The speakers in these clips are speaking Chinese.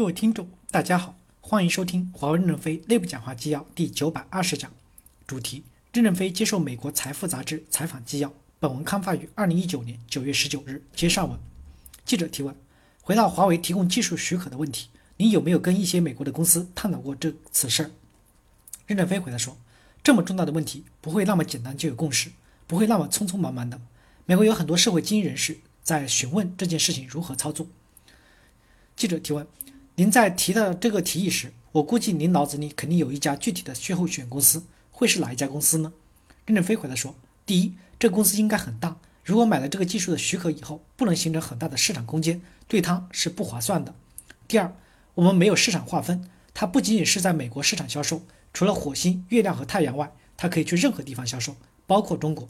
各位听众，大家好，欢迎收听华为任正非内部讲话纪要第九百二十讲，主题：任正非接受美国财富杂志采访纪要。本文刊发于二零一九年九月十九日。接上文，记者提问：回到华为提供技术许可的问题，您有没有跟一些美国的公司探讨过这此事？任正非回答说：这么重大的问题不会那么简单就有共识，不会那么匆匆忙忙的。美国有很多社会精英人士在询问这件事情如何操作。记者提问。您在提到这个提议时，我估计您脑子里肯定有一家具体的最后选公司，会是哪一家公司呢？任正非回答说：第一，这个公司应该很大，如果买了这个技术的许可以后，不能形成很大的市场空间，对它是不划算的。第二，我们没有市场划分，它不仅仅是在美国市场销售，除了火星、月亮和太阳外，它可以去任何地方销售，包括中国。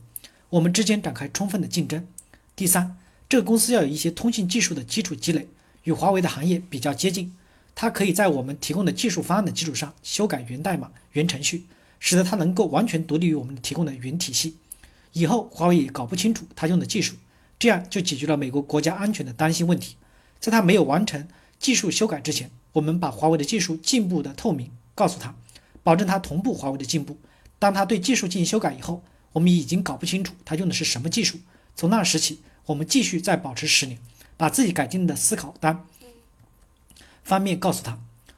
我们之间展开充分的竞争。第三，这个公司要有一些通信技术的基础积累，与华为的行业比较接近。它可以在我们提供的技术方案的基础上修改源代码、源程序，使得它能够完全独立于我们提供的云体系。以后华为也搞不清楚它用的技术，这样就解决了美国国家安全的担心问题。在它没有完成技术修改之前，我们把华为的技术进步的透明告诉他，保证他同步华为的进步。当他对技术进行修改以后，我们已经搞不清楚他用的是什么技术。从那时起，我们继续再保持十年，把自己改进的思考单。方面告诉他，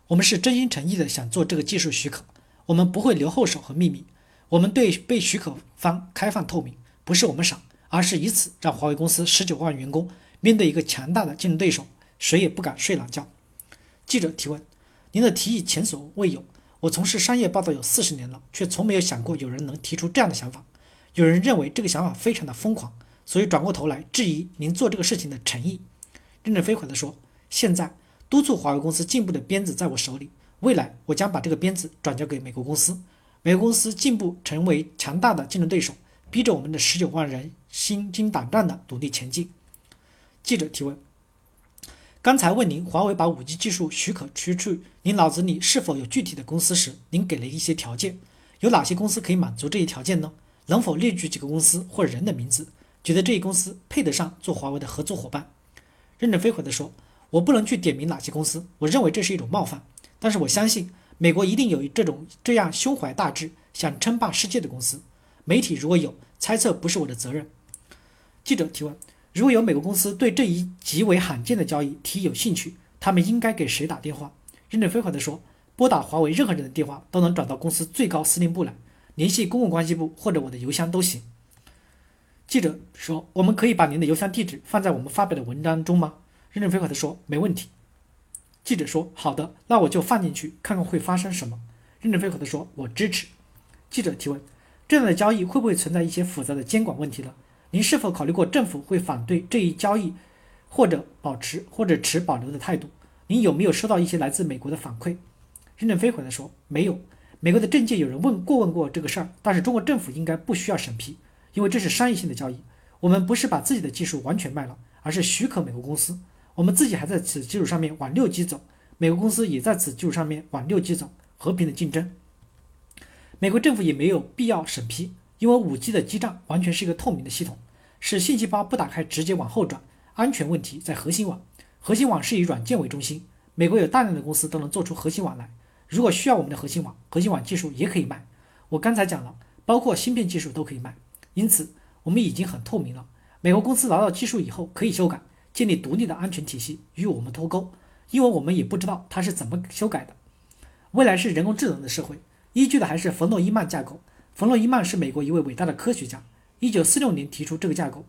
我们是真心诚意的想做这个技术许可，我们不会留后手和秘密，我们对被许可方开放透明，不是我们傻，而是以此让华为公司十九万员工面对一个强大的竞争对手，谁也不敢睡懒觉。记者提问：您的提议前所未有，我从事商业报道有四十年了，却从没有想过有人能提出这样的想法。有人认为这个想法非常的疯狂，所以转过头来质疑您做这个事情的诚意。任正非回答说：现在。督促华为公司进步的鞭子在我手里，未来我将把这个鞭子转交给美国公司，美国公司进步成为强大的竞争对手，逼着我们的十九万人心惊胆战的努力前进。记者提问：刚才问您华为把五 G 技术许可出去，您脑子里是否有具体的公司时，您给了一些条件，有哪些公司可以满足这一条件呢？能否列举几个公司或人的名字，觉得这一公司配得上做华为的合作伙伴？任正非回答说。我不能去点名哪些公司，我认为这是一种冒犯。但是我相信美国一定有这种这样胸怀大志、想称霸世界的公司。媒体如果有猜测，不是我的责任。记者提问：如果有美国公司对这一极为罕见的交易提有兴趣，他们应该给谁打电话？任正非回答说：拨打华为任何人的电话都能转到公司最高司令部来，联系公共关系部或者我的邮箱都行。记者说：我们可以把您的邮箱地址放在我们发表的文章中吗？任正非回答说：“没问题。”记者说：“好的，那我就放进去看看会发生什么。”任正非回答说：“我支持。”记者提问：“这样的交易会不会存在一些复杂的监管问题呢？您是否考虑过政府会反对这一交易，或者保持或者持保留的态度？您有没有收到一些来自美国的反馈？”任正非回答说：“没有。美国的政界有人问过问过这个事儿，但是中国政府应该不需要审批，因为这是商业性的交易。我们不是把自己的技术完全卖了，而是许可美国公司。”我们自己还在此基础上面往六 G 走，美国公司也在此基础上面往六 G 走，和平的竞争。美国政府也没有必要审批，因为五 G 的基站完全是一个透明的系统，是信息包不打开直接往后转，安全问题在核心网，核心网是以软件为中心。美国有大量的公司都能做出核心网来，如果需要我们的核心网，核心网技术也可以卖。我刚才讲了，包括芯片技术都可以卖，因此我们已经很透明了。美国公司拿到技术以后可以修改。建立独立的安全体系与我们脱钩，因为我们也不知道它是怎么修改的。未来是人工智能的社会，依据的还是冯诺依曼架构。冯诺依曼是美国一位伟大的科学家，一九四六年提出这个架构。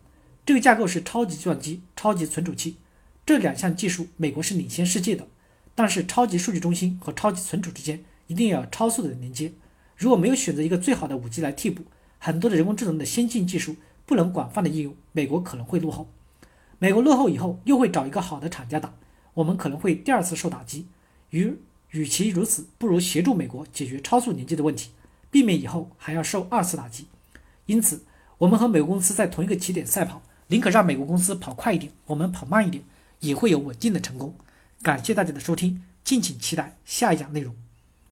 这个架构是超级计算机、超级存储器这两项技术，美国是领先世界的。但是超级数据中心和超级存储之间一定要有超速的连接。如果没有选择一个最好的五 G 来替补，很多的人工智能的先进技术不能广泛的应用，美国可能会落后。美国落后以后，又会找一个好的厂家打，我们可能会第二次受打击。与与其如此，不如协助美国解决超速连接的问题，避免以后还要受二次打击。因此，我们和美国公司在同一个起点赛跑，宁可让美国公司跑快一点，我们跑慢一点，也会有稳定的成功。感谢大家的收听，敬请期待下一讲内容。